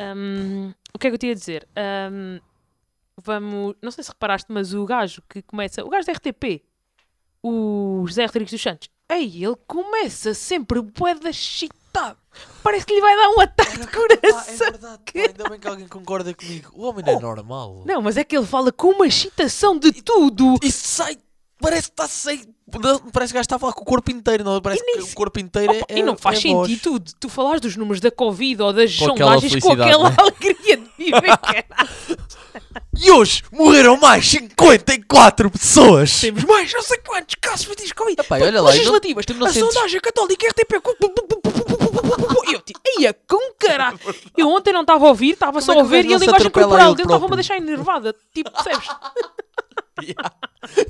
Hum, o que é que eu tinha a dizer? Hum, vamos. Não sei se reparaste, mas o gajo que começa. O gajo da RTP, o José Rodrigues dos Santos. Ei, ele começa sempre bué da chitado. Parece que lhe vai dar um ataque de coração. é verdade, pá, ainda bem que alguém concorda comigo. O homem não é Oh. normal. Não, mas é que ele fala com uma excitação de tudo. Isso sai. Parece que está sem. Parece que o gajo está a falar com o corpo inteiro, não? Parece E nem que o corpo inteiro é. Opa, e não faz é voz. sentido tu falares dos números da Covid ou das Com aquela sondagens com aquela né? alegria de viver, caralho. E hoje morreram mais 54 pessoas. Temos mais não sei quantos casos de Covid. Epá, olha lá, e legislativas, não a sondagem católica RTP. E eu tipo, ia com caralho. Eu ontem não estava a ouvir, estava só é a ouvir e a linguagem corporal ele dele estava-me a deixar enervada. Tipo, percebes?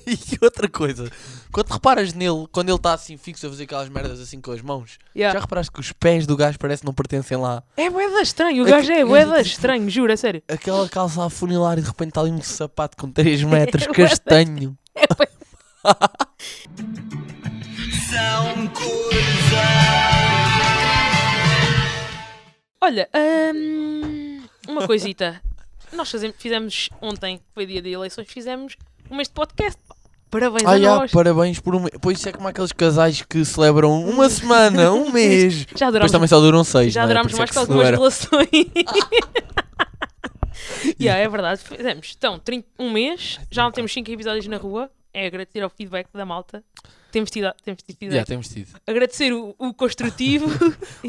E outra coisa, quando reparas nele, quando ele está assim fixo a fazer aquelas merdas assim com as mãos, Yeah. já reparaste que os pés do gajo parece que não pertencem lá? É boeda estranho, o É gajo que- é é boeda estranho, juro, a sério. Aquela calça a funilar e de repente está ali um sapato com 3 metros, É bué castanho. É bué- Olha, hum, uma coisita. Nós fizemos ontem, que foi dia de eleições, fizemos um mês de podcast. Parabéns Ah, a nós. parabéns por um mês. Pois isso é como aqueles casais que celebram uma semana, um mês. Já Depois durámos, também só duram 6. já durámos mais que algumas relações. yeah, é verdade, fizemos. Então, 30 um mês, já não temos 5 episódios na rua. É agradecer ao feedback da malta. Temos tido, temos tido feedback. Já temos tido. Agradecer o, o construtivo.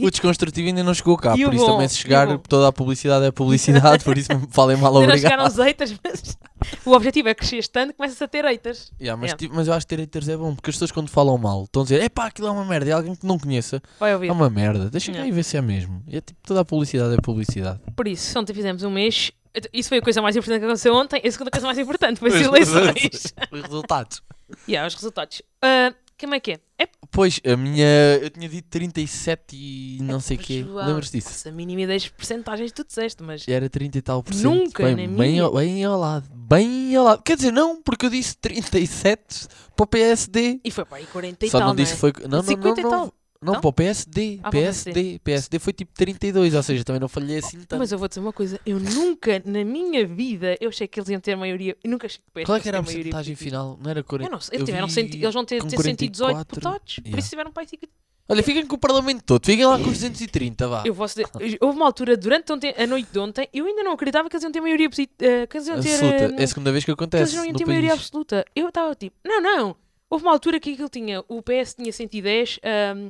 O desconstrutivo ainda não chegou cá, E o por isso bom, também se e o chegar bom. toda a publicidade é publicidade, por isso falem mal Ainda não chegaram obrigado. os haters, mas o objetivo é crescer tanto, começas a ter haters. Yeah, mas, Yeah. tipo, mas eu acho que ter haters é bom, porque as pessoas quando falam mal estão a dizer, epá, aquilo é uma merda, e alguém que não conheça, Vai ouvir. é uma merda, deixa cá Yeah. e ver se é mesmo. E é tipo, toda a publicidade é publicidade. Por isso, ontem fizemos um mês. Isso foi a coisa mais importante que aconteceu ontem. A segunda coisa mais importante foi as eleições. Os resultados. e yeah, os resultados. Ah, como é que é? É Pois, a minha, eu tinha dito 37 e não sei o quê, João, lembras disso? Nossa, a mínima ideia das porcentagens que tu disseste, mas. Era 30 e tal por cento. Nunca bem, na bem, minha- ao, bem ao lado, bem ao lado. Quer dizer, não, porque eu disse 37 para o PSD. E foi para aí 40 e Só tal. não disse é? foi. Não, não, 50 não, não. Não, Não? para o PSD. Ah, PSD. PSD foi tipo 32, ou seja, também não falhei assim tanto. Mas eu vou dizer uma coisa, eu nunca na minha vida eu achei que eles iam ter maioria. Eu nunca achei que o PS Qual é que era a porcentagem final? Não era 40? Eu não sei, eles, tiveram eles vão ter, ter 118 44. deputados, por Yeah. isso tiveram para aí 50. Olha, fiquem com o Parlamento todo, fiquem lá com os 230, vá. Eu posso dizer, houve uma altura durante ontem, a noite de ontem, eu ainda não acreditava que eles iam ter maioria positiva. que eles iam ter. Absoluta. eh, É a segunda vez que que eles acontece não iam ter país. maioria absoluta. Eu estava tipo, não, não. Houve uma altura que aquilo tinha, o PS tinha 110, ahm,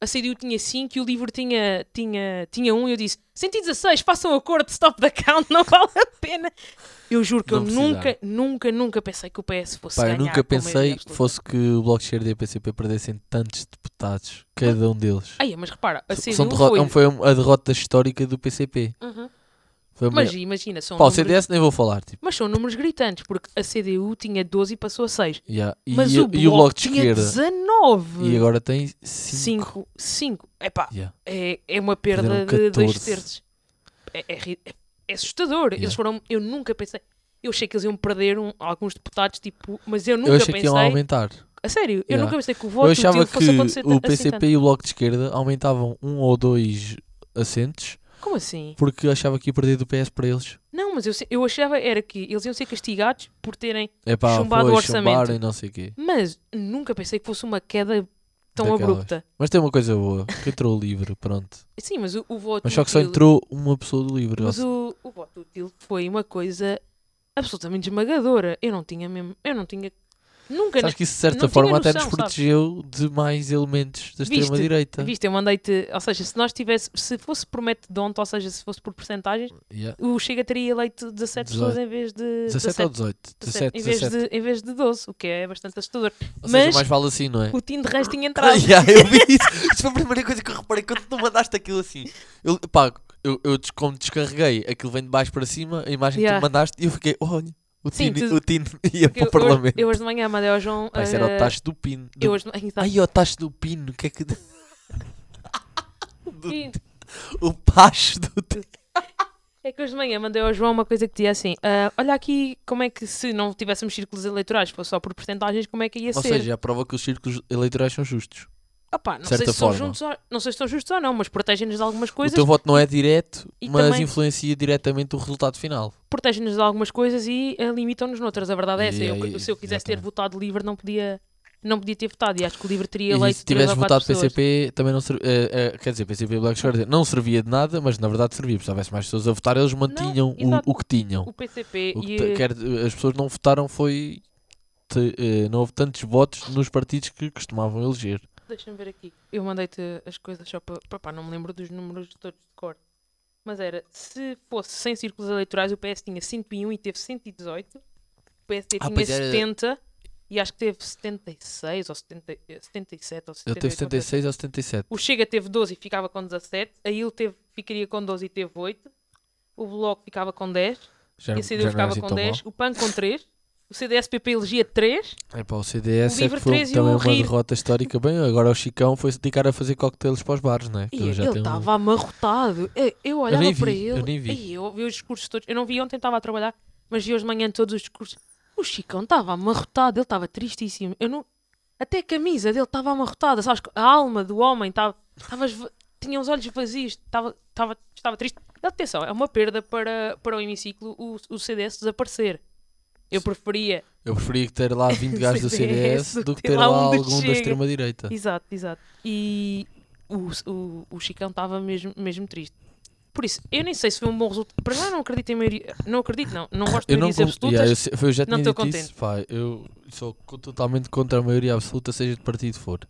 a CDU tinha 5 e o LIVRE tinha, tinha, tinha 1 e eu disse, 116, façam um acordo de stop the count, não vale a pena. Eu juro que Não eu precisaram. nunca, nunca, nunca pensei que o PS fosse Pá, eu ganhar nunca com maioria pensei absoluta. fosse que o Bloco de Esquerda e a PCP perdessem tantos deputados, cada um deles. Ai, mas repara, a CDU São derro- foi... foi a derrota histórica do PCP. Uhum. Foi Mas maior- imagina, são Pá, o números... CDS nem vou falar, tipo. Mas são números gritantes, porque a CDU tinha 12 e passou a 6. yeah. E, Mas e- o, e o Bloco de tinha Esquerda. 19. E agora tem 5. 5. 5. Epá, Yeah. é, é uma perda de dois 14. terços. É, é é- é assustador. Yeah. Eles foram. Eu nunca pensei. Eu achei que eles iam perder um- alguns deputados, tipo, mas eu nunca Eu achei pensei. que iam aumentar. A sério, eu nunca pensei que o voto Eu achava útil fosse que acontecer o assim PCP tanto. e o Bloco de Esquerda aumentavam um ou dois assentos Como assim? porque achava que ia perder do PS para eles. Não, mas eu, eu achava era que eles iam ser castigados por terem. É pá, Chumbado o orçamento. e não sei quê. Mas nunca pensei que fosse uma queda tão Daquelas. abrupta. Mas tem uma coisa boa, que entrou o livre, pronto. Sim, mas o, o voto Mas só que só entrou uma pessoa do livre. Mas o, o voto útil foi uma coisa absolutamente esmagadora. Eu não tinha mesmo. Eu não tinha. Nunca. Acho que isso de certa forma até noção, nos protegeu de mais elementos da extrema-direita. Viste, eu mandei-te. Ou seja, se nós tivesse. Se fosse por ontem, ou seja, se fosse por porcentagens, Yeah. o Chega teria eleito 17 pessoas em vez de. 17 ou 18? 17, em, vez 17. de, em vez de 12, o que é bastante assustador. Ou seja, Mas mais vale assim, não é? o Tim de Reis tinha entrado. yeah, eu vi isso. Isso foi a primeira coisa que eu reparei quando tu mandaste aquilo assim. Eu, pá, eu, eu como descarreguei, aquilo vem de baixo para cima, a imagem que Yeah. tu mandaste, e eu fiquei, olha, o Sim, Tino, tu- o Tino ia para o eu, Parlamento. eu hoje de manhã mandei ao João. Pá, isso era eh, o tacho do Pino. do- eu hoje de manhã. Ai, o tacho do Pino, o que é que. Sim. O pacho do. É que hoje de manhã mandei ao João uma coisa que dizia assim: ah, olha aqui como é que se não tivéssemos círculos eleitorais, fosse só por porcentagens, como é que ia Ou ser? seja, a prova que os círculos eleitorais são justos. Opá, não sei se forma. juntos ou, não sei se estão justos ou não, mas protegem-nos de algumas O coisas, teu voto não é direto, E mas também- influencia diretamente o resultado final. protegem-nos de algumas coisas e eh, limitam-nos noutras. A verdade é essa. E Eu- aí, se eu quisesse ter votado livre, não podia, não podia ter votado. E acho que o livre teria E eleito se três tivesse votado. PCP, também não servia. quer dizer, PCP Black Shirt não servia de nada, mas na verdade servia. Se houvesse mais pessoas a votar, eles mantinham exato. o, o que tinham. O PCP O que e eh, quer- as pessoas não votaram foi. te- eh, não houve tantos votos nos partidos que costumavam eleger. Deixa-me ver aqui. Eu mandei-te as coisas só para. Não me lembro dos números todos de cor. Mas era, se fosse 100 círculos eleitorais, o PS tinha 101 e teve 118. O PSD Ah, tinha pois era- 70 e acho que teve 76 ou 70, eh, 77 ou 78. Ele teve uma coisa 76 ou 77. O Chega teve 12 e ficava com 17. A IL teve, ficaria com 12 e teve 8. O Bloco ficava com 10. Já, E a CDU era ficava assim com tão 10. O PAN com 3. O CDS-PP elegia 3. mal. É pá, o CDS O é que foi 3 e também o uma Rir. derrota histórica. Bem, agora o Chicão foi se dedicar a fazer coquetelos para os bares, não é? Que E ele tem um- estava amarrotado. Eu, eu olhava nem para vi, ele. eu nem vi. Ei, eu vi os discursos todos. Eu não vi ontem, estava a trabalhar. Mas vi hoje de manhã todos os discursos. O Chicão estava amarrotado. Ele estava tristíssimo. Eu não... Até a camisa dele estava amarrotada. Sabes? A alma do homem estava... estava Tinha os olhos vazios. Estava, estava, estava triste. Atenção, é uma perda para, para o hemiciclo o, o CDS desaparecer. Eu preferia Eu preferia ter lá 20 gajos do CDS do que ter lá um algum da extrema-direita. Exato, exato. E o, o, o Chicão estava mesmo, mesmo triste. Por isso, eu nem sei se foi um bom resultado. Para já não acredito em maioria. Não acredito, não. Não gosto de com- absolutas. yeah, eu, eu já não estou dito isso, pá, eu sou totalmente contra a maioria absoluta, seja de partido for.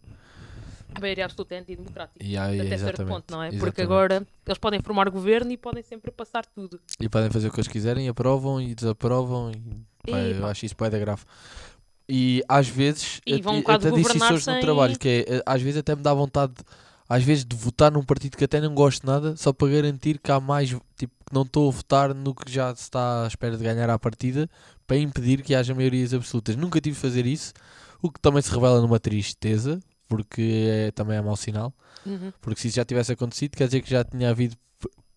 A maioria absoluta é antidemocrática. E aí, Até certo ponto, não é? Porque exatamente. agora eles podem formar governo e podem sempre passar tudo. E podem fazer o que eles quiserem, aprovam e desaprovam. E, pá, eu acho isso da grave. E às vezes, E vão um até disse isso hoje no sem- trabalho, que é, eh, às vezes até me dá vontade, às vezes, de votar num partido que até não gosto nada, só para garantir que há mais, tipo, que não estou a votar no que já se está à espera de ganhar à partida, para impedir que haja maiorias absolutas. Nunca tive de fazer isso, o que também se revela numa tristeza, porque é, também é mau sinal. Uhum. Porque se isso já tivesse acontecido, quer dizer que já tinha havido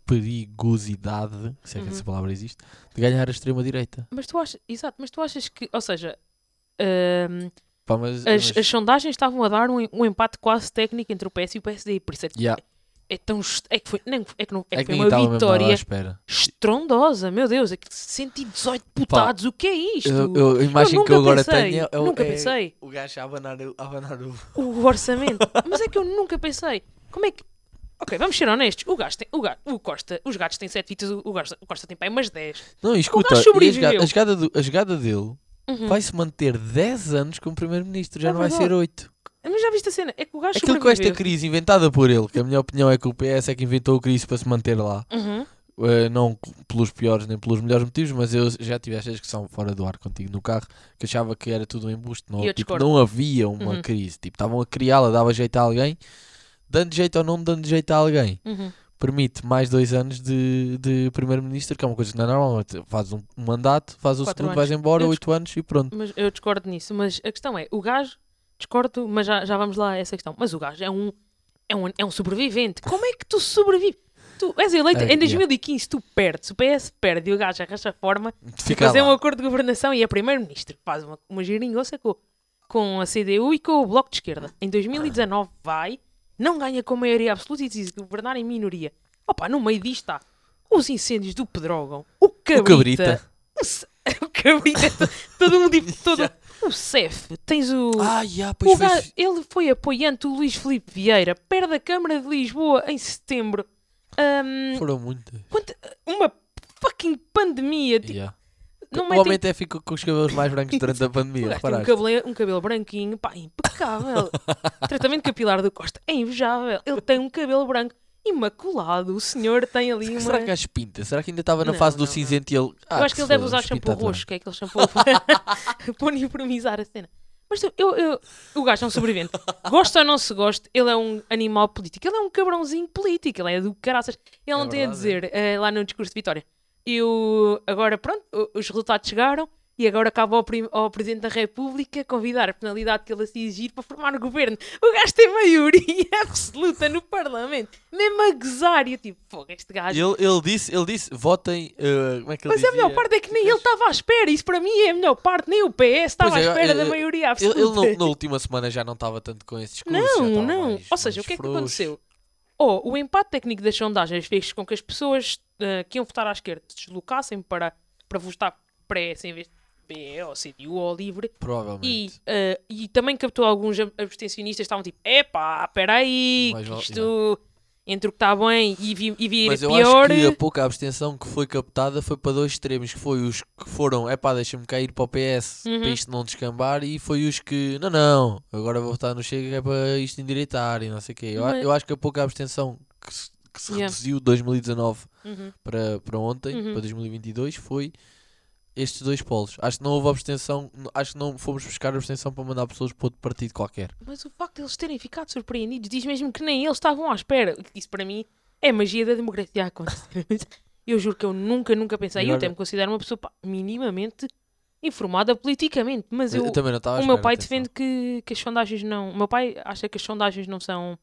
perigosidade, se é que Uhum. essa palavra existe, de ganhar a extrema-direita. Mas tu achas, exato, mas tu achas que, ou seja, ahm, Pá, mas, as, mas- as sondagens estavam a dar um, um empate quase técnico entre o PS e o PSD. Por isso é, Yeah. É tão. É que foi, não, é que não, é é que foi uma vitória estrondosa, meu Deus, é que 118 deputados, o que é isto? Eu, eu- a imagem Eu que eu agora pensei, tenho é, o- nunca é pensei. o gajo a abanar, o- a abanar o. O orçamento. Mas é que eu nunca pensei. Como é que. Ok, vamos ser honestos. O, gajo tem, o, ga- o Costa, os gatos têm 7 fitas, o, o Costa, o Costa tem pai umas 10. Não, escuta, gajo e a jogada, a jogada do- a jogada dele Uhum. vai se manter 10 anos como Primeiro-Ministro, já É não vai verdade. ser 8. Mas já viste a cena? É que o gajo Aquilo com esta crise inventada por ele, que a minha opinião é que o PS é que inventou a crise para se manter lá. Uhum. Uh, não pelos piores nem pelos melhores motivos, mas eu já tive esta discussão fora do ar contigo no carro, que achava que era tudo um embuste. Não, tipo, não havia uma Uhum. crise. Tipo, estavam a criá-la, dava jeito a alguém, dando jeito ou não dando jeito a alguém. Uhum. Permite mais dois anos de, de primeiro-ministro, que é uma coisa que não é normal. Faz um, um mandato, faz o Quatro segundo, anos. vais embora, Eu oito anos e pronto. Mas eu discordo nisso. Mas a questão é, o gajo, discordo, mas já, já vamos lá a essa questão. Mas o gajo é um, é um, é um sobrevivente. Como é que tu sobrevives? Tu és eleito, em 2015 tu perdes, o PS perde e o gajo arranja a forma de fazer lá. um acordo de governação e é primeiro-ministro. Faz uma, uma geringonça com, com a CDU e com o Bloco de Esquerda. Em 2019 vai, não ganha com maioria absoluta e diz governar em minoria. Opa, no meio disto está os incêndios do Pedrógão, o Cabrita, Cabrita. o, o Cabrita, todo um tipo, todo, o CEF, tens o... Ah, o pois gajo- ele foi apoiante do Luís Filipe Vieira, perde a Câmara de Lisboa em setembro. Ahm, Foram muitas. quanta- uma fucking pandemia. tipo, Yeah. não o metem homem até ficou com os cabelos mais brancos durante a O pandemia, um cabelo, um cabelo branquinho, pá, impecável. Tratamento capilar do Costa é invejável. Ele tem um cabelo branco imaculado. O senhor tem ali uma. Será que há espinta? Será que ainda estava na Não, fase do não, não. cinzento e ele. Ah, Eu acho que ele deve usar shampoo roxo, que é aquele shampoo para, para uniformizar a cena. Mas eu, eu- eu- o gajo é um sobrevivente. Gosta ou não se gosta, ele é um animal político. Ele é um cabrãozinho político. Ele é do caraças. Ele É não tem a verdade, dizer eh, lá no discurso de Vitória. Eu, agora, pronto, os resultados chegaram. E agora cabe ao, ao Presidente da República convidar a penalidade que ele assim exigir para formar o governo. O gajo tem maioria absoluta no Parlamento, mesmo a gozar. E eu tipo, pô, este gajo. Ele, ele disse, ele disse, votem. eh, como é que ele Mas a melhor dizia? parte é que nem ele estava à espera. Isso para mim é a melhor parte. Nem o PS estava Pois à é, espera ele- da maioria Ele, absoluta. ele no- na última semana já não estava tanto com esse discurso. Não, não. mais- Ou seja, o que é que frouxo. aconteceu? Oh, o empate técnico das sondagens fez com que as pessoas eh, que iam votar à esquerda se deslocassem para, para votar PS em vez de BE ou CDU ou Livre. E, Provavelmente. eh, e também captou alguns ab- abstencionistas que estavam tipo: epá, espera aí, isto entre o que está bem e vi, e vir Mas eu pior. acho que a pouca abstenção que foi captada foi para dois extremos, que foi os que foram, é pá, deixa-me cair para o PS, Uhum. para isto não descambar, e foi os que, não, não, agora vou votar no Chega é para isto endireitar e não sei o quê. Eu, Mas- eu acho que a pouca abstenção que se, que se Yeah. reduziu de 2019 Uhum. para, para ontem, Uhum. para 2022, foi estes dois polos. Acho que não houve abstenção, acho que não fomos buscar abstenção para mandar pessoas para outro partido qualquer. Mas o facto de eles terem ficado surpreendidos diz mesmo que nem eles estavam à espera. Isso para mim é magia da democracia a acontecer. Eu juro que eu nunca, nunca pensei. E Eu até me considero uma pessoa pá, minimamente informada politicamente. Mas eu, também não estava o meu pai atenção. defende que, que as sondagens não. O meu pai acha que as sondagens não são.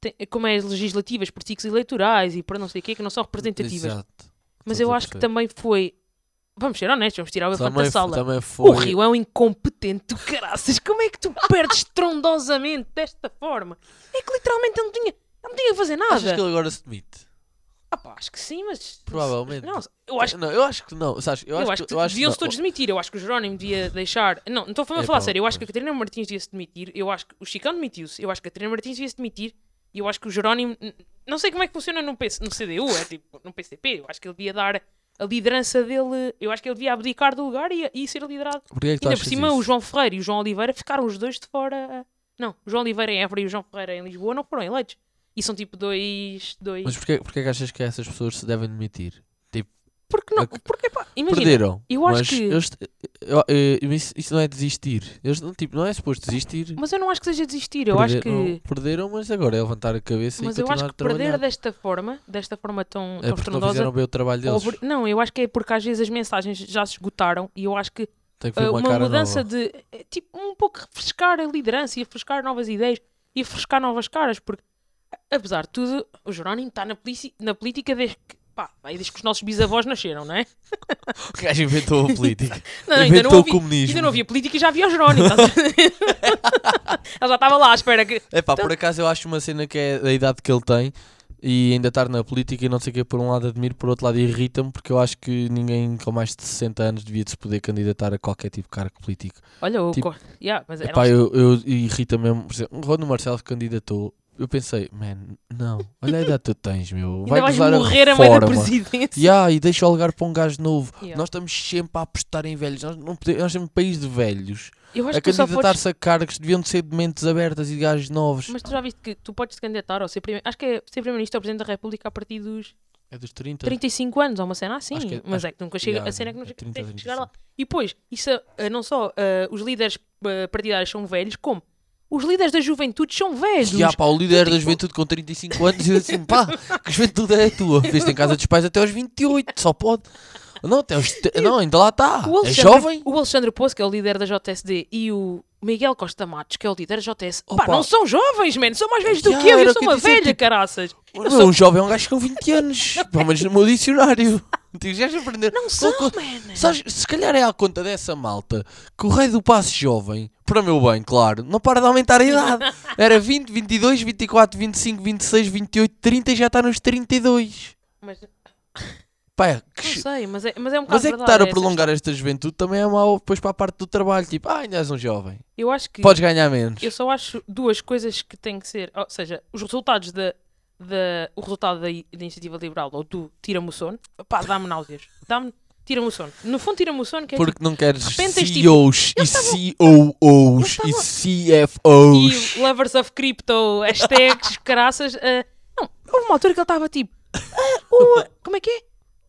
tem- como é legislativas, por ciclos eleitorais e por não sei o quê, que não são representativas. Exato. Mas eu acho que também foi. Vamos ser honestos, vamos tirar o elefante também, da sala. também O foi. Rio é um incompetente do caraças. Como é que tu perdes estrondosamente desta forma? É que literalmente ele não tinha, não tinha a fazer nada. Achas que ele agora se demite? Ah pá, acho que sim, mas. Provavelmente. Não, eu acho, não, eu acho que não. Sabes, eu, eu acho, acho que, que deviam-se todos demitir. Eu acho que o Jerónimo devia deixar. Não, não estou a falar, É falar sério. Eu acho que a. Catarina Martins devia se demitir. Eu acho que o Chicão demitiu-se. Eu acho que a Catarina Martins devia se demitir. E eu acho que o Jerónimo. Não sei como é que funciona no, PC, no CDU, é tipo no PCP. Eu acho que ele devia dar a liderança dele. Eu acho que ele devia abdicar do lugar e, e ser liderado. Porquê é que Ainda por cima, isso? o João Ferreira e o João Oliveira ficaram os dois de fora. Não, o João Oliveira em Évora e o João Ferreira em Lisboa não foram eleitos. E são tipo dois. dois... Mas porquê, porquê é que achas que essas pessoas se devem demitir? Porque não? Porque, pá, imagina. Perderam. eu acho mas que- eles- eu- eu- isso, isso não é desistir. Eles, não, tipo, não é suposto desistir. Mas eu não acho que seja desistir. Eu acho Perderam- que. Perderam, mas agora é levantar a cabeça Mas e eu continuar acho que perder desta forma, desta forma tão, É tão porque não estrondosa. fizeram bem o trabalho deles. Não, eu acho que é porque às vezes as mensagens já se esgotaram e eu acho que que uh, uma, uma, mudança nova. de. é, Tipo, um pouco refrescar a liderança e refrescar novas ideias e refrescar novas caras, porque apesar de tudo, o Jerónimo está na, na política desde que. Pá, aí desde que os nossos bisavós nasceram, não é? O gajo inventou a política. Não, ainda inventou não, o havia, comunismo. ainda não havia política e já havia o Jerónimo. a ver? Ele já estava lá à espera que. É pá, por acaso eu acho uma cena que é da idade que ele tem e ainda estar na política e não sei o que, por um lado admiro, por outro lado irrita-me, porque eu acho que ninguém com mais de 60 anos devia se poder candidatar a qualquer tipo de cargo político. Olha, o. Tipo, co- yeah, mas era Epá, um- eu, eu irrita mesmo, por exemplo, o Rono Marcelo candidatou. Eu pensei, man, não, olha a idade que tu tens, meu. Ainda Vai vais morrer a a meio da presidência. Yeah, e deixa o lugar para um gajo novo. Yeah. Nós estamos sempre a apostar em velhos. Nós, não podemos, nós temos um país de velhos. Eu acho A só podes candidatar-se a cargos deviam de ser de mentes abertas e de gajos novos. Mas tu já viste que tu podes te candidatar ou ser primeiro. Acho que é ser primeiro-ministro ou presidente da República a partir dos É dos 30. 35 anos, ou uma cena assim. É- mas acho- é que nunca chega. yeah, a cena é que não é chega, 30, tem que 35. chegar lá. E depois, isso eh, não só eh, os líderes eh, partidários são velhos, como os líderes da juventude são velhos. Há pá, o líder da tipo- juventude com 35 anos e eu assim, pá, que juventude é a tua? Viste em casa dos pais até aos 28, só pode. Não, até aos, não ainda lá está. o É Alexandre, jovem. o Alexandre Poço, que é o líder da JSD, e o Miguel Costa Matos, que é o líder da JS, pá, Opa. não são jovens, mano, são mais velhos do Yeah, que eu, eu sou uma dizer, velha, tipo, caraças. Não, sou- Um jovem é um gajo com 20 anos. Pelo menos no meu dicionário. Digo, já aprender. Não são, Co- co- man. Sabes, se calhar é à conta dessa malta que o rei do passe jovem, para meu bem, claro, não para de aumentar a idade. Era 20, 22, 24, 25, 26, 28, 30 e já está nos 32. Mas, Pá, é que não sei, mas é, mas é um bocado Mas é que estar a essa prolongar esta juventude também é mau depois para a parte do trabalho. Tipo, ah, ainda és um jovem. Eu acho que Podes ganhar menos. eu só acho duas coisas que têm que ser, ou seja, os resultados da, da o resultado da, da iniciativa liberal ou do tira-me o sono, pá, dá-me náuseas, dá-me tira-me o sono. No fundo tira-me o sono que é tipo, Porque não queres repente tens, tipo, CEOs e COOs e CFOs. e lovers of crypto, hashtags, caraças. ah, não, houve uma altura que ele estava tipo, ah, o, como é que é?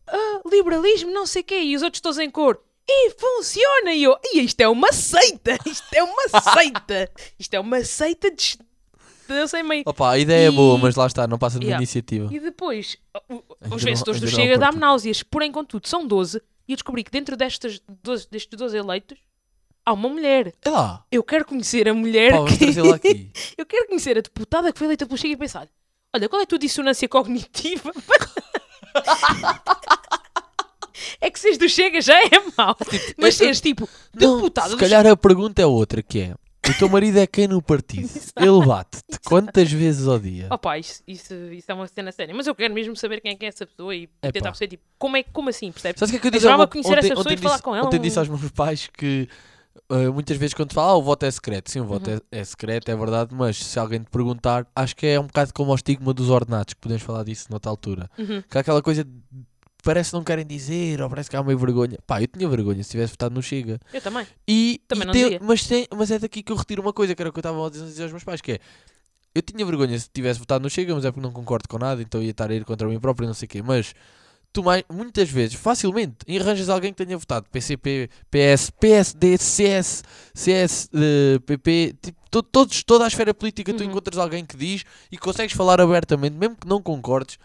Ah, liberalismo, não sei o quê, e os outros todos em cor. E funciona! E eu, e isto é uma seita! Isto é uma seita! Isto é uma seita de. Eu sei meio. Opa, a ideia é E- boa, mas lá está, não passa de uma Yeah. iniciativa. E depois, o- os vencedores do Chega dá-me náuseas. Porém, contudo, são 12. E eu descobri que dentro destas 12, destes 12 eleitos há uma mulher. É lá. Eu quero conhecer a mulher Pá, que... Eu quero conhecer a deputada que foi eleita pelo Chega e pensar olha, qual é a tua dissonância cognitiva? é que seres do Chega já é mau. Mas seres tipo Não, deputada se calhar a pergunta é outra, que é... O teu marido é quem no partido? Ele bate-te quantas vezes ao dia? Opa, isso, isso, isso é uma cena séria. Mas eu quero mesmo saber quem é que é essa pessoa e Epá. tentar perceber, tipo, como, é, como assim, percebes? Sabes o que é que eu Eu disse? ao meu- conhecer essa pessoa e falar disse, com ela, Ontem um- disse aos meus pais que uh, muitas vezes quando fala, ah, o voto é secreto. Sim, o voto Uhum. é, é secreto, é verdade, mas se alguém te perguntar, acho que é um bocado como o estigma dos ordenados, que podemos falar disso noutra altura. Uhum. Que há aquela coisa, de- parece que não querem dizer, ou parece que há meio vergonha. Pá, eu tinha vergonha se tivesse votado no Chega. Eu também. E, Também e não tem- mas, tem- mas é daqui que eu retiro uma coisa, que era o que eu estava a dizer aos meus pais, que é eu tinha vergonha se tivesse votado no Chega, mas é porque não concordo com nada, então ia estar a ir contra mim próprio e não sei o quê. Mas tu mais, muitas vezes, facilmente, arranjas alguém que tenha votado PCP, PS, PSD, CS, CS, eh, PP, tipo, to- todos, toda a esfera política, tu Uhum. encontras alguém que diz e consegues falar abertamente, mesmo que não concordes.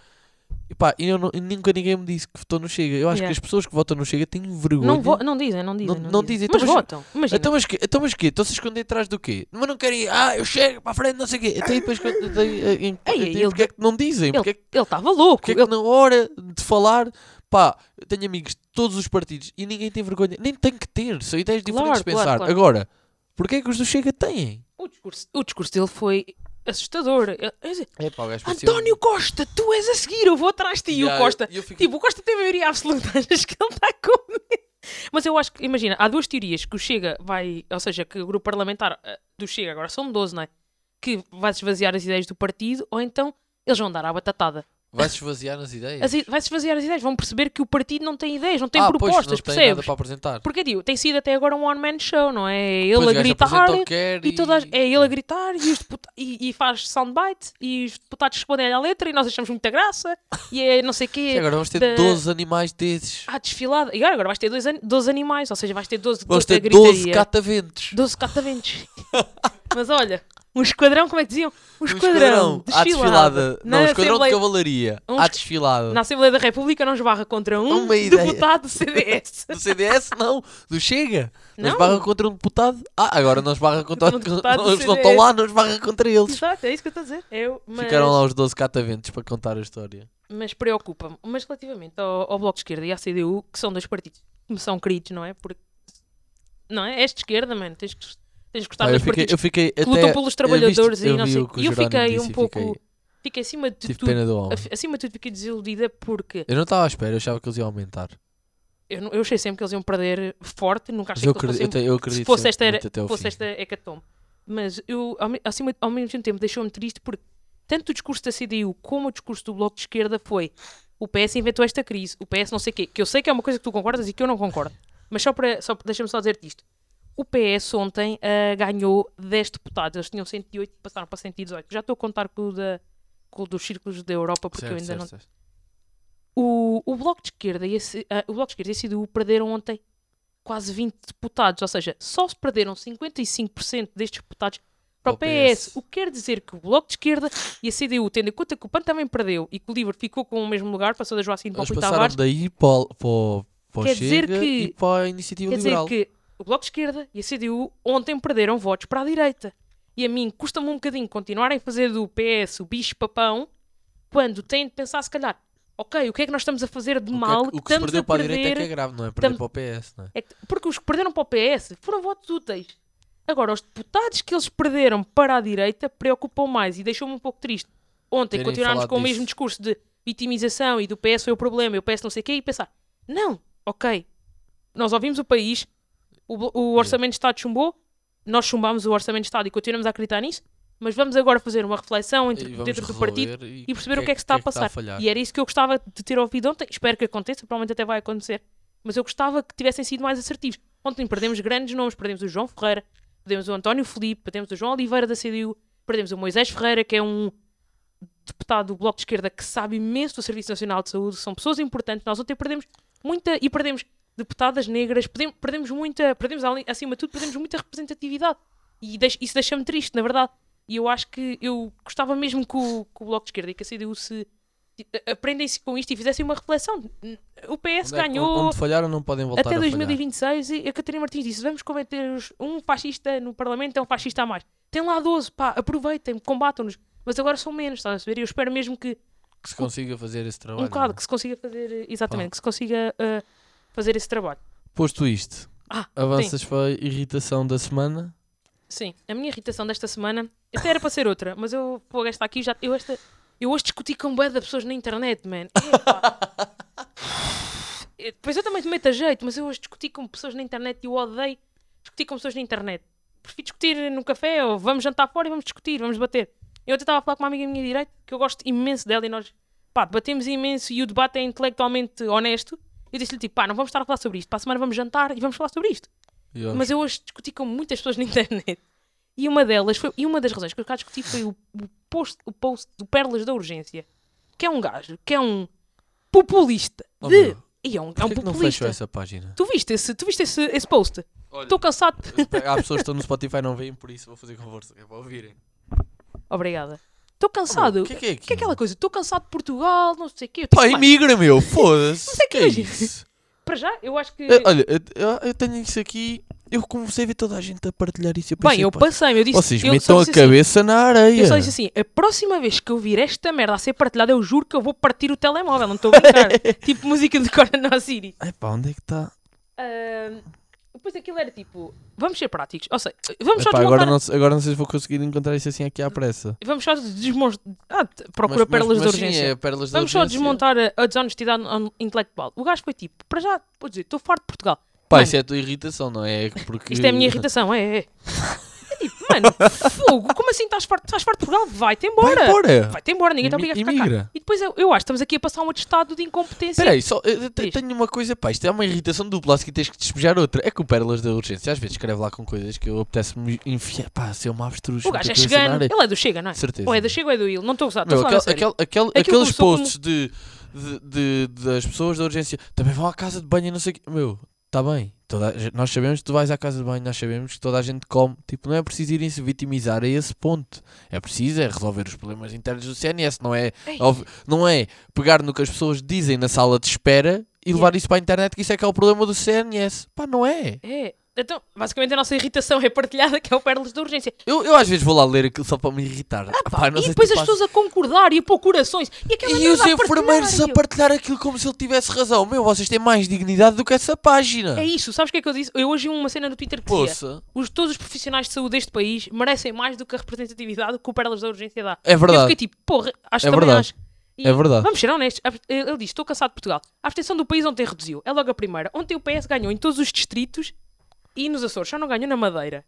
E pá, e eu não- nunca ninguém me disse que votou no Chega. Eu acho Yeah. que as pessoas que votam no Chega têm vergonha. Não, vo- não dizem, não dizem. Não- Não, não dizem. dizem. Mas Então, mas- votam. Imagina. Então mas quê? Então mas quê? Estão-se a esconder atrás do quê? Mas não querem ir, ah, eu chego para a frente, não sei o quê. Então e depois quando- então, e- e- Ei, então, ele- porque é que não dizem? Porque é que, Ele estava louco. porque é que Ele- na hora de falar, pá, eu tenho amigos de todos os partidos e ninguém tem vergonha, nem tem que ter, são ideias diferentes Claro, de claro, pensar. claro. Agora, porquê é que os do Chega têm? o, discurso, o discurso dele foi assustador. Quer dizer, É pá, o gajo parecia António Costa, tu és a seguir, eu vou atrás de ti. E Yeah, o Costa, eu- eu fico- tipo, o Costa tem maioria absoluta, achas que ele está com medo? Mas eu acho que, imagina, há duas teorias que o Chega vai, ou seja, que o grupo parlamentar eh, do Chega, agora são 12, não é? Que vai esvaziar as ideias do partido, ou então eles vão dar à batatada. Vai-se esvaziar nas ideias. Vai-se esvaziar as ideias, vão perceber que o partido não tem ideias, não tem ah, pois, propostas, não tem nada percebes? para aposentar. Porque, digo, tem sido até agora um one-man show, não é? Ele Pois, a gritar quer e todas, é ele a gritar e, deputa- e, e faz soundbite e os deputados respondem à letra e nós achamos muita graça e é não sei o quê. Sim, agora vamos ter da- 12 animais desses. Ah, desfilada. E agora, agora vais ter dois an- 12 animais, ou seja, vais ter 12, Vamos ter 12 gritaria. cataventos. 12 cataventos. Mas olha, um esquadrão, como é que diziam? Um Um esquadrão, desfilada. Não, um esquadrão de Assembleia, cavalaria. Um À es- desfilada. na Assembleia da República não esbarra contra um deputado do CDS. Do CDS, não. Do Chega. Não Não. esbarra contra um deputado. Ah, agora não esbarra contra um deputado não CDS. estão lá, não esbarra contra eles. Exato, é isso que eu estou a dizer. Eu, mas, Ficaram lá os 12 cataventos para contar a história. mas preocupa-me. Mas relativamente ao, ao Bloco de Esquerda e à CDU, que são dois partidos que me são queridos, não é? Porque, não é? És de esquerda, mano. Tens que, tens que gostar eu dos fiquei, partidos eu fiquei que até... lutam pelos trabalhadores eu e não sei. o E eu fiquei disse um pouco. fiquei- Fiquei acima de Tive tudo. pena do homem. Acima de tudo fiquei desiludida porque Eu não estava à espera, eu achava que eles iam aumentar. eu, eu achei sempre que eles iam perder forte, nunca achei eu que eles acredito, fossem eu acredito se fosse esta, era, fosse fim. esta hecatombe. Mas eu, ao, acima, ao mesmo tempo, deixou-me triste porque tanto o discurso da CDU como o discurso do Bloco de Esquerda foi o PS inventou esta crise, o PS não sei o quê, que eu sei que é uma coisa que tu concordas e que eu não concordo. Mas só para, só, deixa-me só dizer-te isto. O PS ontem ah, ganhou 10 deputados, eles tinham 108 passaram para 118. Já estou a contar com o, da, com o dos círculos da Europa porque eu Certo, ainda certo, não certo. o, o Bloco de Esquerda e a, C- ah, o Bloco de Esquerda e a CDU perderam ontem quase 20 deputados, ou seja, só se perderam 55% destes deputados para o PS. PS. O que quer dizer que o Bloco de Esquerda e a CDU, tendo em conta que o PAN também perdeu e que o LIVRE ficou com o mesmo lugar, passou da Joacim para o Rui Tavares, daí para, para, para o Quer dizer Chega que- e para a Iniciativa quer dizer Liberal. que o Bloco de Esquerda e a CDU ontem perderam votos para a direita. E a mim custa-me um bocadinho continuarem a fazer do PS o bicho papão quando têm de pensar, se calhar, ok, o que é que nós estamos a fazer de O que é mal que- que, o que se perdeu a para a perder direita é que é grave, não é? Perder para o PS, não é? é que- porque os que perderam para o PS foram votos úteis. Agora, os deputados que eles perderam para a direita preocupam mais e deixou-me um pouco triste. Ontem Terem continuámos com o disso. mesmo discurso de vitimização e do PS foi o problema e o PS não sei o quê e pensar, não, ok, nós ouvimos o país, o, o Orçamento de Estado chumbou, nós chumbámos o Orçamento de Estado e continuamos a acreditar nisso, mas vamos agora fazer uma reflexão entre- E dentro do partido resolver e perceber o que é que se está a passar. falhar. E era isso que eu gostava de ter ouvido ontem. Espero que aconteça, provavelmente até vai acontecer. Mas eu gostava que tivessem sido mais assertivos. Ontem perdemos grandes nomes, perdemos o João Ferreira, perdemos o António Felipe, perdemos o João Oliveira da CDU, perdemos o Moisés Ferreira, que é um deputado do Bloco de Esquerda que sabe imenso do Serviço Nacional de Saúde, são pessoas importantes. Nós ontem perdemos muita e perdemos deputadas negras, perdemos, perdemos muita, perdemos acima de tudo, perdemos muita representatividade. E deix- isso deixa-me triste, na verdade. E eu acho que eu gostava mesmo que o, que o Bloco de Esquerda e que a CDU se aprendem-se com isto e fizessem uma reflexão. O PS Onde é ganhou Onde falharam não podem voltar até a falhar. 2026 e a Catarina Martins disse: vamos converter os- um fascista no Parlamento, é um fascista a mais. Tem lá 12, pá, aproveitem, combatam-nos. Mas agora são menos, estás a saber? Eu espero mesmo que Que se consiga fazer esse trabalho. um bocado, é? que se consiga fazer, eh, exatamente, que se consiga eh, fazer esse trabalho. Posto isto, Ah, avanças para a irritação da semana. Sim, a minha irritação desta semana até era para ser outra, mas eu vou gastar aqui já. Eu, esta, eu hoje discuti com bué de pessoas na internet, man. Epá. Eh, Pois eu também te meto a jeito, mas eu hoje discuti com pessoas na internet e eu odeio discutir com pessoas na internet. Prefiro discutir no café ou vamos jantar fora e vamos discutir, vamos debater. Eu até estava a falar com uma amiga minha direita que eu gosto imenso dela e nós pá, debatemos imenso e o debate é intelectualmente honesto. Eu disse-lhe tipo, pá, não vamos estar a falar sobre isto. Para a semana vamos jantar e vamos falar sobre isto. Eu- Mas eu hoje discuti com muitas pessoas na internet. E uma delas foi, e uma das razões que eu cá discuti foi o, o post, o post do Pérolas da Urgência, que é um gajo, que é um populista. Oh, De, meu, e é um, é um que não fechou populista. essa página? Tu viste esse, tu viste esse, esse post? Estou cansado. Há pessoas que estão no Spotify e não veem, por isso vou fazer conversa, é para ouvirem. Obrigada. Estou cansado. O que é que é que é aquela coisa? Estou cansado de Portugal, não sei o quê. Eu Pá, imigra, meu, foda-se. sei que que é isso? para já, eu acho que. Eh, Olha, eu, eu- eu tenho isso aqui. Eu comecei a ver toda a gente a partilhar isso. Eu Bem, pensei, eu pá, passei, eu disse. Vocês eu metam a assim, cabeça na areia. Eu só disse assim: a próxima vez que eu vir esta merda a ser partilhada, eu juro que eu vou partir o telemóvel, não estou a brincar. tipo música de Corona City. Ai pá, onde é que está? Ahm, depois aquilo era tipo: vamos ser práticos. Ou seja, vamos só Epá, desmontar. agora, não, sei- agora não sei se vou conseguir encontrar isso assim aqui à pressa. Vamos só desmontar. Ah, t- procura Mas- mas- pérolas mas de sim, urgência. é pérolas da Vamos só urgência. desmontar a, a desonestidade intelectual. O gajo foi tipo: para já, vou dizer, estou farto de Portugal. Pá, Mano, isso é a tua irritação, não é? Porque... Isto é a minha irritação, é, é. É tipo, mano, fogo, como assim estás farto, estás farto de Portugal? Vai-te embora. Vai embora. Vai-te embora, ninguém te Imi- obriga a ficar cá. E depois eu, eu acho que estamos aqui a passar um atestado de incompetência. Espera aí, só, eu, tenho uma coisa, pá, isto é uma irritação dupla, acho que tens que despejar outra. É que o Pérolas da Urgência às vezes escreve lá com coisas que eu apetece-me enfiar, pá, ser uma avestruz. O gajo é chegando. Ele é do Chega, não é? Certeza. Ou é do Chega ou é do Il. Não estou a gozar, estou a falar a aquele, sério. aquele, aquele- Aquilo aqueles posts de, de, de- das pessoas da urgência também vão à casa de banho e não sei o quê. Meu, está bem. Toda nós sabemos que tu vais à casa de banho, nós sabemos que toda a gente come. Tipo, não é preciso irem se vitimizar a esse ponto. É preciso é resolver os problemas internos do CNS, não é, óbvio- não é pegar no que as pessoas dizem na sala de espera e levar isso para a internet, que isso é que é o problema do CNS. Pá, não é. É. Então, basicamente a nossa irritação é partilhada, que é o Pérolas da Urgência. Eu, eu às vezes vou lá ler aquilo só para me irritar. Ah, pá, e depois as passa- pessoas a concordar e a pôr corações. E, E os enfermeiros a partilhar, aquilo como se ele tivesse razão. Meu, vocês têm mais dignidade do que essa página. É isso, sabes o que é que eu disse? Eu hoje vi uma cena no Twitter que dizia Poça. os, todos os profissionais de saúde deste país merecem mais do que a representatividade que o Pérolas da Urgência dá. É Eu verdade. fiquei tipo, porra, acho É que também verdade. acho. E É verdade. Vamos ser honestos. Ele diz: Estou cansado de Portugal. A abstenção do país ontem reduziu. É logo a primeira. Ontem o PS ganhou em todos os distritos e nos Açores. Só não ganhou na Madeira.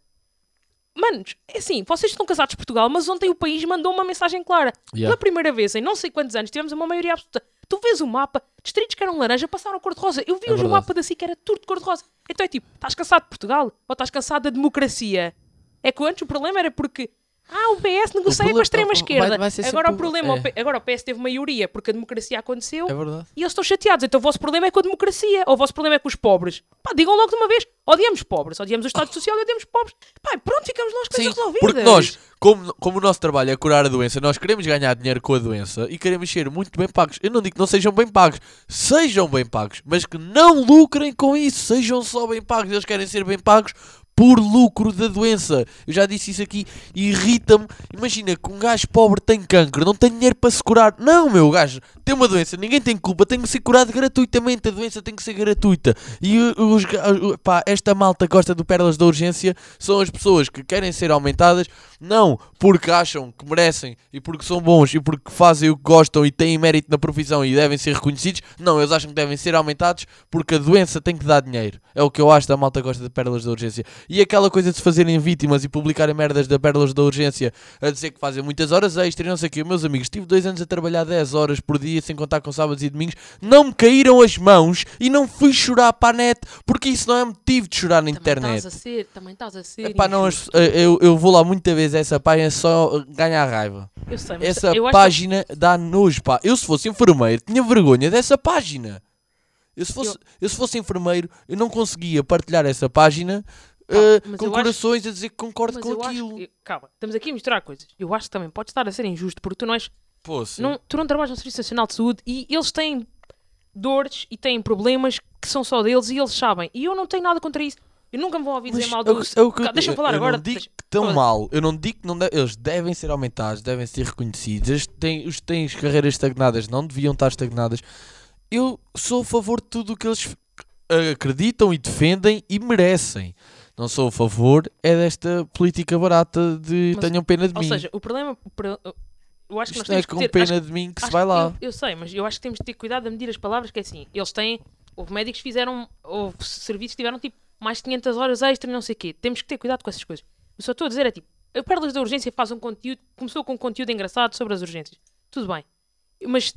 Manos, é assim, vocês estão casados de Portugal, mas ontem o país mandou uma mensagem clara. Yeah. Pela primeira vez em não sei quantos anos tivemos uma maioria absoluta. Tu vês o mapa, distritos que eram laranja passaram a cor-de-rosa. Eu vi É hoje o mapa da SIC que era tudo de cor-de-rosa. Então é tipo, estás cansado de Portugal? Ou estás cansado da democracia? É que antes o problema era porque. Ah, o PS negocia com a extrema-esquerda. Agora o problema, é. agora o PS teve maioria porque a democracia aconteceu É verdade. e eles estão chateados. Então o vosso problema é com a democracia, ou o vosso problema é com os pobres. Pá, digam logo de uma vez: odiamos pobres, odiamos o Estado Social e odiamos pobres. Pá, pronto, ficamos nós com Sim, as resolvidas. porque nós, como, como o nosso trabalho é curar a doença, nós queremos ganhar dinheiro com a doença e queremos ser muito bem pagos. Eu não digo que não sejam bem pagos, sejam bem pagos, mas que não lucrem com isso, sejam só bem pagos. Eles querem ser bem pagos por lucro da doença. Eu já disse isso aqui irrita-me. Imagina que um gajo pobre tem cancro, não tem dinheiro para se curar. Não, meu, gajo tem uma doença, ninguém tem culpa, tem que ser curado gratuitamente. A doença tem que ser gratuita. E uh, os, uh, pá, esta malta gosta do Pérolas da Urgência são as pessoas que querem ser aumentadas, não porque acham que merecem e porque são bons e porque fazem o que gostam e têm mérito na profissão e devem ser reconhecidos. Não, eles acham que devem ser aumentados porque a doença tem que dar dinheiro. É o que eu acho da malta que gosta de Pérolas da Urgência. E aquela coisa de se fazerem vítimas e publicarem merdas da Pérolas da Urgência a dizer que fazem muitas horas extras e não sei o quê. Meus amigos, tive dois anos a trabalhar 10 horas por dia sem contar com sábados e domingos. Não me caíram as mãos e não fui chorar para a net porque isso não é motivo de chorar na Também internet. estás a ser, também estás a ser. Epá, não, eu, eu vou lá muita vez essa página só ganhar raiva. Eu sei, mas Essa eu página dá nojo, pá. Eu se fosse enfermeiro tinha vergonha dessa página. Eu se fosse, eu... se fosse enfermeiro eu não conseguia partilhar essa página mas com eu acho- corações a dizer que concordo mas com eu aquilo. que- calma, estamos aqui a misturar coisas. Eu acho que também pode estar a ser injusto porque tu não és Pô. Não, tu não trabalhas no Serviço Nacional de Saúde e eles têm dores e têm problemas que são só deles e eles sabem. E eu não tenho nada contra isso. Eu nunca me vou ouvir dizer Mas mal é do. que- é o que eu- falar eu agora. não digo deixa- Foda-se. mal. Eu não digo que não de- eles devem ser aumentados, devem ser reconhecidos. Eles têm, os têm as carreiras estagnadas não deviam estar estagnadas. Eu sou a favor de tudo o que eles acreditam e defendem e merecem. Não sou a favor é desta política barata de Mas- tenham pena de Ou mim. seja, o problema. Eu acho que nós Isto não é temos com que ter. pena acho- de mim que se vai lá. Eu, eu sei, mas eu acho que temos de ter cuidado a medir as palavras, que é assim, eles têm, houve médicos que fizeram, houve serviços que tiveram tipo mais de 500 horas extra e não sei o quê. Temos que ter cuidado com essas coisas. Eu só estou a dizer é tipo, a Perlas da Urgência faz um conteúdo, começou com um conteúdo engraçado sobre as urgências. Tudo bem. Mas,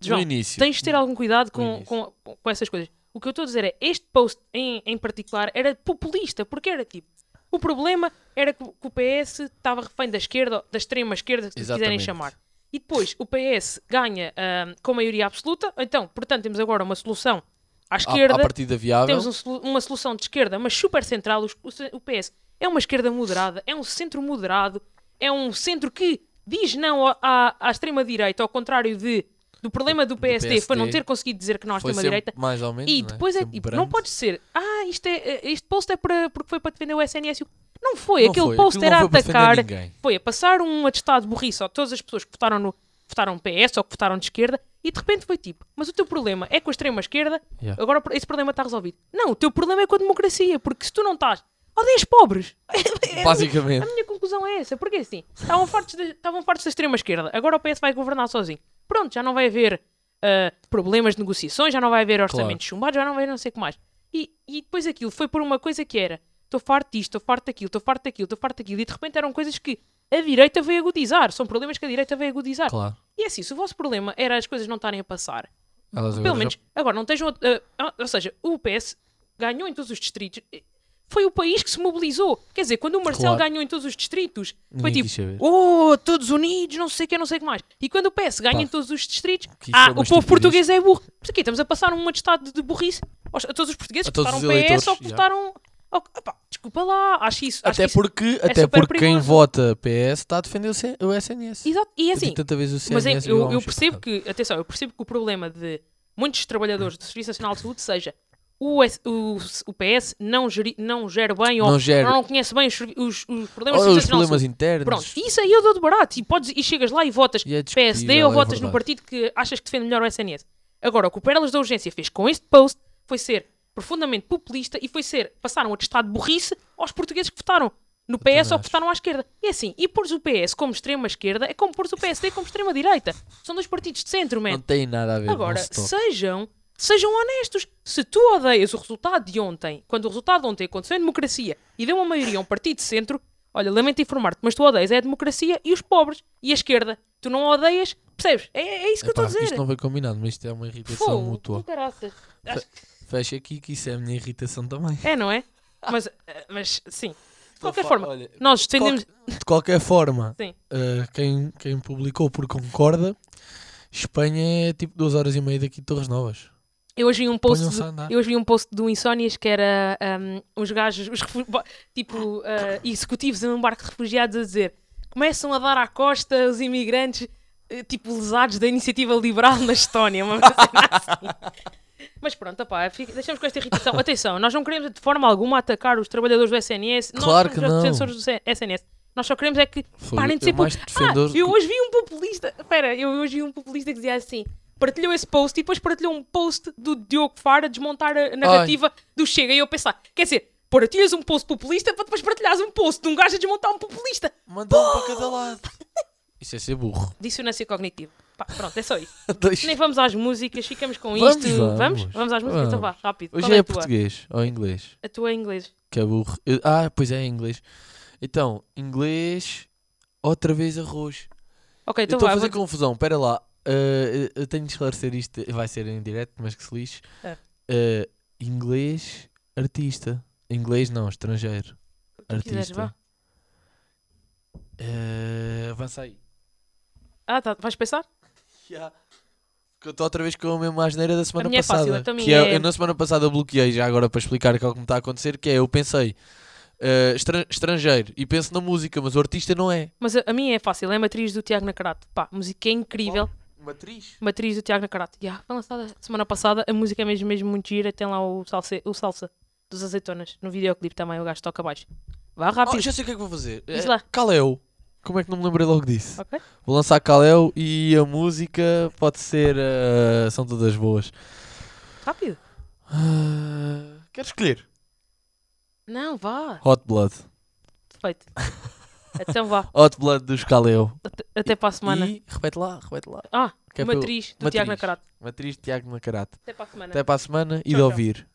João, tens de ter algum cuidado com, com, com, essas coisas. O que eu estou a dizer é, este post em, em particular era populista, porque era tipo, o problema era que, o- PS estava refém da esquerda, da extrema esquerda, se quiserem chamar. E depois o PS ganha ahm, com maioria absoluta, então, portanto, temos agora uma solução à esquerda, à partida viável. temos um uma solução de esquerda, mas super central. O, PS é uma esquerda moderada, é um centro moderado, é um centro que diz não à, à- extrema-direita, ao contrário de, do problema do, do PSD, foi não PSD. ter conseguido dizer que não à extrema-direita. mais ou menos. E não é? depois é tipo, não pode ser, ah, isto é, este post é para, porque foi para defender o SNS. Não foi, Não aquele foi, post aquilo era a atacar, foi a passar um atestado burrice a todas as pessoas que votaram no votaram PS ou que votaram de esquerda e de repente foi tipo, mas o teu problema é com a extrema esquerda, Yeah. agora esse problema está resolvido. Não, o teu problema é com a democracia, porque se tu não estás, odeias pobres. A Basicamente. minha conclusão é essa, porque assim, estavam fartos, de- estavam fartos da extrema esquerda, agora o PS vai governar sozinho. Pronto, já não vai haver ah, problemas de negociações, já não vai haver orçamentos chumbados, já não vai haver não sei o que mais. E, e depois aquilo foi por uma coisa que era, estou farto disto, estou farto daquilo, estou farto daquilo, estou farto daquilo, e de repente eram coisas que a direita veio agudizar, são problemas que a direita veio agudizar. Claro. E é assim, se o vosso problema era as coisas não estarem a passar, Elas pelo já- menos, agora não estejam. a- ou seja, o PS ganhou em todos os distritos. Foi o país que se mobilizou. Quer dizer, quando o Marcelo Claro. ganhou em todos os distritos, foi Ninguém tipo, oh, todos unidos, não sei o que, não sei o que mais. E quando o PS ganha Pá, em todos os distritos, isso ah, é uma o povo português é burro. Mas aqui estamos a passar um atestado de burrice a todos os portugueses A que votaram PS ou que já. votaram. Ou que- epá, desculpa lá, acho isso. acho Até isso- porque, até super porque quem vota PS está a defender o, SNS. Exato, e é assim, tanta vez o Mas é, eu, eu percebo que, atenção, eu percebo que o problema de muitos trabalhadores do Serviço Nacional de Saúde seja o, o, o PS não, geri, não gera bem ou Não gera. não conhece bem os, os, os problemas Serviço os problemas internos. Pronto, isso aí eu dou de barato e, podes, e chegas lá e votas E é PSD discutível, ou é votas no verdade. partido que achas que defende melhor o SNS. Agora, o que o Pérolas da Urgência fez com este post foi ser profundamente populista e foi ser passar um atestado de burrice aos portugueses que votaram no PS também ou que votaram à esquerda. E assim, e pôres o PS como extrema esquerda é como pôres o PSD como extrema direita. São dois partidos de centro, man. Não tem nada a ver. Agora, sejam, sejam honestos. Se tu odeias o resultado de ontem, quando o resultado de ontem aconteceu em democracia e deu uma maioria a um partido de centro, olha, lamento informar-te, mas tu odeias é a democracia e os pobres e a esquerda. Tu não odeias, percebes? É, é isso que eu estou a Epá, dizer. Isto não foi combinado, mas isto é uma irritação Fogo, mútua. Acho- Fecha aqui que isso é a minha irritação também. É, não é? Mas, eh, mas sim. De qualquer forma, olha, nós defendemos. De qualquer forma, uh, quem, quem publicou por concorda, Espanha é tipo duas horas e meia daqui de Torres Novas. Eu hoje vi um post. Do-. Eu hoje vi um post do Insónias que era ahm, os gajos, os tipo, ah, executivos em um barco de refugiados a dizer começam a dar à costa os imigrantes, eh, tipo, lesados da iniciativa liberal na Estónia. Uma assim. Mas pronto, opá, fica- deixamos com esta irritação. Atenção, nós não queremos de forma alguma atacar os trabalhadores do SNS. Claro nós somos os não. defensores do SNS. Nós só queremos é que Foi parem de ser mais pop- defendor Ah, eu hoje vi um populista. Espera, eu hoje vi um populista que dizia assim: partilhou esse post e depois partilhou um post do Diogo Fara a desmontar a narrativa do Chega. E eu pensar: quer dizer, partilhas um post populista para depois partilhares um post de um gajo a desmontar um populista. Manda um para cada lado. Isso é ser burro. Dissonância cognitiva. Pá, pronto, é só isso. Deixa- Nem vamos às músicas, ficamos com Vamos, isto. vamos. Vamos? Vamos às músicas? Então vá, Vamos. rápido. Hoje Qual é tua? português ou inglês? A tua é inglês. Que é burro. Eu- ah, pois é, inglês. Então, inglês, outra vez arroz. Ok, eu então estou a fazer vou- confusão, pera lá. Uh, eu tenho de esclarecer isto, vai ser em direto, mas que se lixe. É. Uh, inglês, artista. Inglês não, estrangeiro. quiseres, vá. Artista. Uh, avança aí. Ah, tá. Vais pensar? Que eu estou outra vez com a mesma asneira da semana minha é passada. fácil, a tua que minha é, é- eu na semana passada bloqueei, já agora para explicar o que é o que me está a acontecer, que é, eu pensei, eh, estran- estrangeiro e penso na música, mas o artista não é. Mas a, a minha é fácil, é a matriz do Tiago Nacarato. Pá, a música é incrível. Matriz. Matriz do Tiago Nacarato. Yeah, foi lançada semana passada, a música é mesmo, mesmo muito gira. Tem lá o salsa, o salsa dos azeitonas. No videoclipe também o gajo toca baixo. Vá rápido. Oh, já sei o que é que vou fazer. Diz É, lá. Kaleo. Como é que não me lembrei logo disso? Ok? Vou lançar Kaleo e a música pode ser. eh, são todas boas. Rápido. Ah, quero escolher. Não, vá. Hot Blood. Feito. então vá. Hot Blood dos Kaleo. Até, até para a semana. E repete lá, repete lá. Ah, Que é eu- matriz do Tiago Matriz. Nacarato. Matriz de Tiago Nacarato. Até para a semana. Até para a semana e Tchau, de tchau. ouvir.